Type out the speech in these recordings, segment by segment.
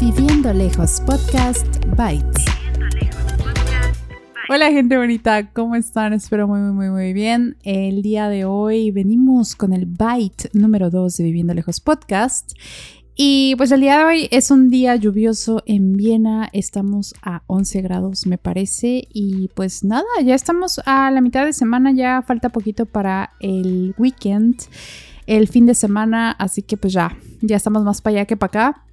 Viviendo Lejos Podcast Bytes. Hola gente bonita, ¿cómo están? Espero muy muy muy bien. El día de hoy venimos con el Byte número 2 de Viviendo Lejos Podcast. Y pues el día de hoy es un día lluvioso en Viena, estamos a 11 grados me parece y pues nada, ya estamos a la mitad de semana, ya falta poquito para el weekend, el fin de semana, así que pues ya, ya estamos más para allá que para acá.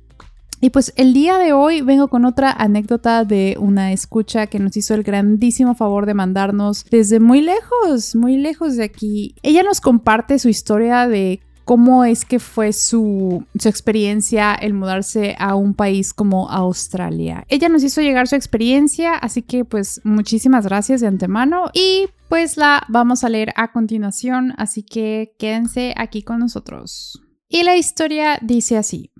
Y pues el día de hoy vengo con otra anécdota de una escucha que nos hizo el grandísimo favor de mandarnos desde muy lejos, muy lejos de aquí. Ella nos comparte su historia de cómo es que fue su, experiencia el mudarse a un país como Australia. Ella nos hizo llegar su experiencia, así que pues muchísimas gracias de antemano y pues la vamos a leer a continuación, así que quédense aquí con nosotros. Y la historia dice así.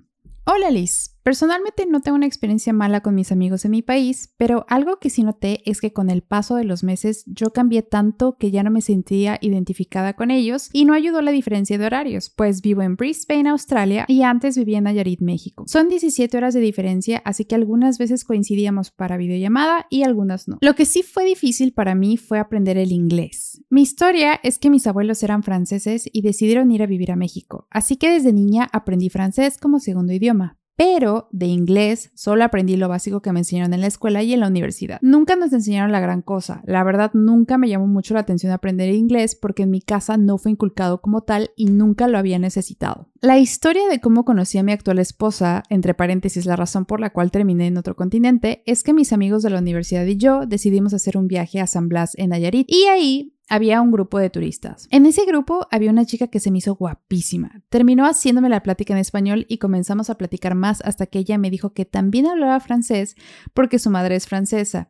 Hola Liz, Personalmente no tengo una experiencia mala con mis amigos en mi país, pero algo que sí noté es que con el paso de los meses yo cambié tanto que ya no me sentía identificada con ellos y no ayudó la diferencia de horarios, pues vivo en Brisbane, Australia y antes vivía en Nayarit, México. Son 17 horas de diferencia, así que algunas veces coincidíamos para videollamada y algunas no. Lo que sí fue difícil para mí fue aprender el inglés. Mi historia es que mis abuelos eran franceses y decidieron ir a vivir a México, así que desde niña aprendí francés como segundo idioma, pero de inglés solo aprendí lo básico que me enseñaron en la escuela y en la universidad. Nunca nos enseñaron la gran cosa. La verdad, nunca me llamó mucho la atención aprender inglés porque en mi casa no fue inculcado como tal y nunca lo había necesitado. La historia de cómo conocí a mi actual esposa, entre paréntesis la razón por la cual terminé en otro continente, es que mis amigos de la universidad y yo decidimos hacer un viaje a San Blas en Nayarit y ahí había un grupo de turistas. En ese grupo había una chica que se me hizo guapísima. Terminó haciéndome la plática en español y comenzamos a platicar más hasta que ella me dijo que también hablaba francés porque su madre es francesa.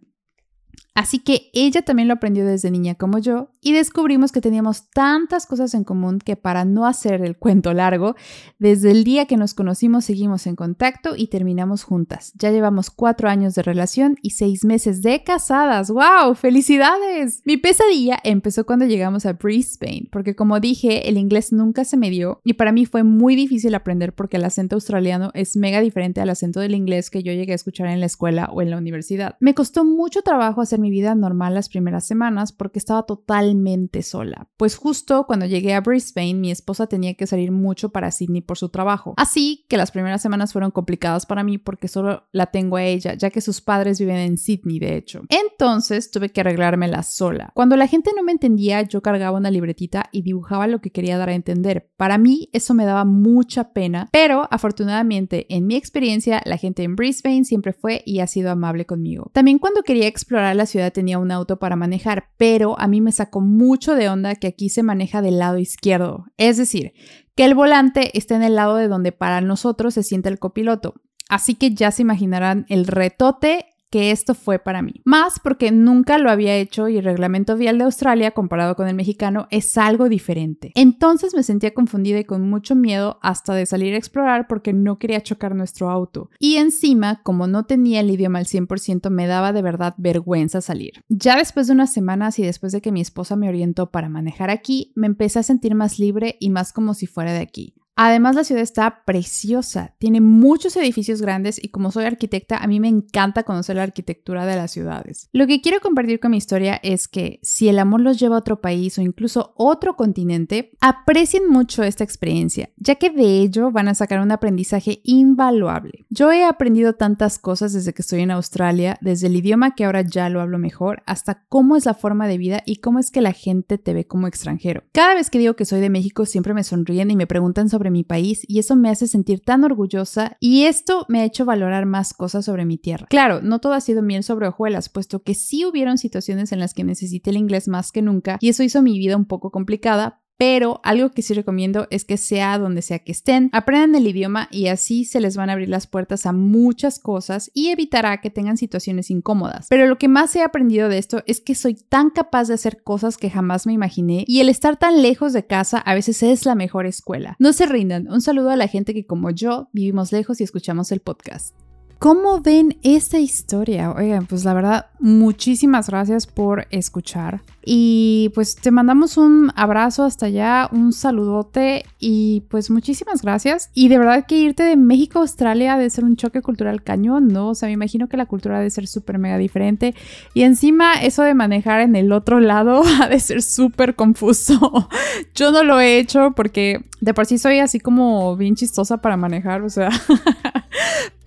Así que ella también lo aprendió desde niña como yo y descubrimos que teníamos tantas cosas en común que para no hacer el cuento largo, desde el día que nos conocimos seguimos en contacto y terminamos juntas. Ya llevamos cuatro años de relación y seis meses de casadas. ¡Wow! ¡Felicidades! Mi pesadilla empezó cuando llegamos a Brisbane, porque como dije, el inglés nunca se me dio y para mí fue muy difícil aprender porque el acento australiano es mega diferente al acento del inglés que yo llegué a escuchar en la escuela o en la universidad. Me costó mucho trabajo hacer mi vida normal las primeras semanas porque estaba totalmente sola. Pues justo cuando llegué a Brisbane, mi esposa tenía que salir mucho para Sydney por su trabajo. Así que las primeras semanas fueron complicadas para mí porque solo la tengo a ella, ya que sus padres viven en Sydney, de hecho. Entonces tuve que arreglármela sola. Cuando la gente no me entendía, yo cargaba una libretita y dibujaba lo que quería dar a entender. Para mí eso me daba mucha pena, pero afortunadamente en mi experiencia la gente en Brisbane siempre fue y ha sido amable conmigo. También cuando quería explorar la ciudad tenía un auto para manejar, pero a mí me sacó mucho de onda que aquí se maneja del lado izquierdo. Es decir, que el volante está en el lado de donde para nosotros se siente el copiloto. Así que ya se imaginarán el retote que esto fue para mí. Más porque nunca lo había hecho y el reglamento vial de Australia comparado con el mexicano es algo diferente. Entonces me sentía confundida y con mucho miedo hasta de salir a explorar porque no quería chocar nuestro auto. Y encima, como no tenía el idioma al 100%, me daba de verdad vergüenza salir. Ya después de unas semanas y después de que mi esposa me orientó para manejar aquí, me empecé a sentir más libre y más como si fuera de aquí. Además, la ciudad está preciosa, tiene muchos edificios grandes y como soy arquitecta, a mí me encanta conocer la arquitectura de las ciudades. Lo que quiero compartir con mi historia es que si el amor los lleva a otro país o incluso otro continente, aprecien mucho esta experiencia, ya que de ello van a sacar un aprendizaje invaluable. Yo he aprendido tantas cosas desde que estoy en Australia, desde el idioma que ahora ya lo hablo mejor, hasta cómo es la forma de vida y cómo es que la gente te ve como extranjero. Cada vez que digo que soy de México, siempre me sonríen y me preguntan sobre mi país y eso me hace sentir tan orgullosa y esto me ha hecho valorar más cosas sobre mi tierra. Claro, no todo ha sido miel sobre hojuelas, puesto que sí hubieron situaciones en las que necesité el inglés más que nunca y eso hizo mi vida un poco complicada, pero algo que sí recomiendo es que sea donde sea que estén, aprendan el idioma y así se les van a abrir las puertas a muchas cosas y evitará que tengan situaciones incómodas. Pero lo que más he aprendido de esto es que soy tan capaz de hacer cosas que jamás me imaginé y el estar tan lejos de casa a veces es la mejor escuela. No se rindan, un saludo a la gente que como yo vivimos lejos y escuchamos el podcast. ¿Cómo ven esta historia? Oigan, pues la verdad, muchísimas gracias por escuchar. Y pues te mandamos un abrazo hasta allá, un saludote y pues muchísimas gracias. Y de verdad que irte de México a Australia debe ser un choque cultural cañón, ¿no? O sea, me imagino que la cultura debe ser súper mega diferente. Y encima eso de manejar en el otro lado ha de ser súper confuso. Yo no lo he hecho porque de por sí soy así como bien chistosa para manejar, o sea...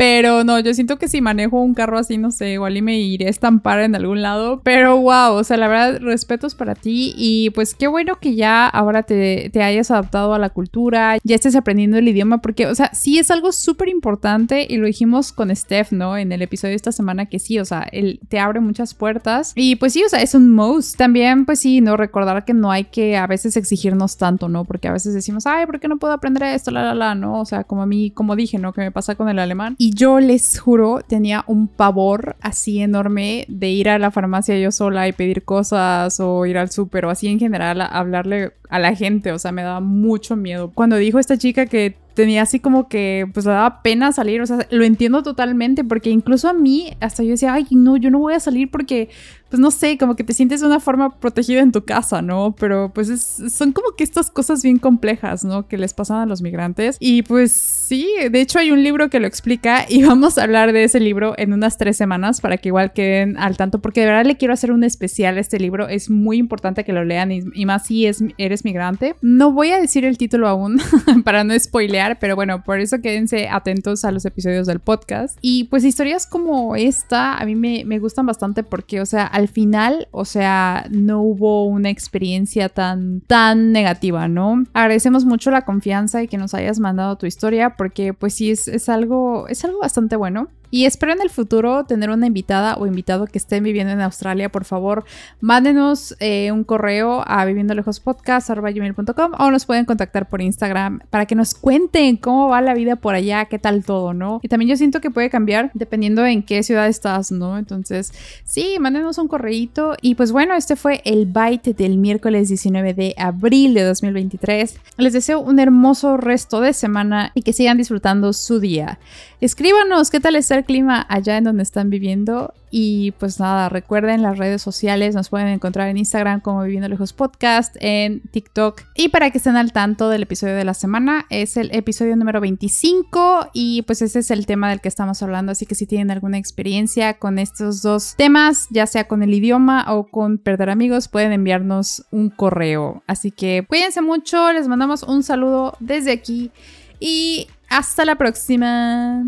Pero no, yo siento que si manejo un carro así, no sé, igual y me iré a estampar en algún lado. Pero wow, o sea, la verdad, respetos para ti. Y pues qué bueno que ya ahora te, hayas adaptado a la cultura, ya estés aprendiendo el idioma, porque, o sea, sí es algo súper importante y lo dijimos con Steph, ¿no? En el episodio de esta semana que sí, o sea, él te abre muchas puertas. Y pues sí, o sea, es un most. También, pues sí, no recordar que no hay que a veces exigirnos tanto, ¿no? Porque a veces decimos, ay, ¿por qué no puedo aprender esto? La, la, la, ¿no? O sea, como a mí, como dije, ¿no? Que me pasa con el alemán. Y yo les juro, tenía un pavor así enorme de ir a la farmacia yo sola y pedir cosas o ir al súper o así en general a hablarle a la gente. O sea, me daba mucho miedo. Cuando dijo esta chica que tenía así como que pues le daba pena salir, o sea, lo entiendo totalmente porque incluso a mí hasta yo decía, ay, no, yo no voy a salir porque pues no sé, como que te sientes de una forma protegida en tu casa, ¿no? Pero pues son como que estas cosas bien complejas, ¿no? Que les pasan a los migrantes. Y pues sí, de hecho hay un libro que lo explica y vamos a hablar de ese libro en unas tres semanas para que igual queden al tanto, porque de verdad le quiero hacer un especial a este libro. Es muy importante que lo lean y, más si es, eres migrante. No voy a decir el título aún para no spoilear, pero bueno, por eso quédense atentos a los episodios del podcast. Y pues historias como esta a mí me, me gustan bastante porque, o sea, al final, o sea, no hubo una experiencia tan, tan negativa, ¿no? Agradecemos mucho la confianza y que nos hayas mandado tu historia porque pues sí, es, es algo, es algo bastante bueno. Y espero en el futuro tener una invitada o invitado que estén viviendo en Australia. Por favor, mándenos eh, un correo a viviendolejospodcast.com o nos pueden contactar por Instagram para que nos cuenten cómo va la vida por allá, qué tal todo, ¿no? Y también yo siento que puede cambiar dependiendo en qué ciudad estás, ¿no? Entonces, sí, mándenos un correíto. Y pues bueno, este fue el Byte del miércoles 19 de abril de 2023. Les deseo un hermoso resto de semana y que sigan disfrutando su día. Escríbanos qué tal está clima allá en donde están viviendo. Y pues nada, recuerden las redes sociales, nos pueden encontrar en Instagram como Viviendo Lejos Podcast, en TikTok. Y para que estén al tanto del episodio de la semana, es el episodio número 25 y pues ese es el tema del que estamos hablando. Así que si tienen alguna experiencia con estos dos temas, ya sea con el idioma o con perder amigos, pueden enviarnos un correo. Así que cuídense mucho, les mandamos un saludo desde aquí y hasta la próxima.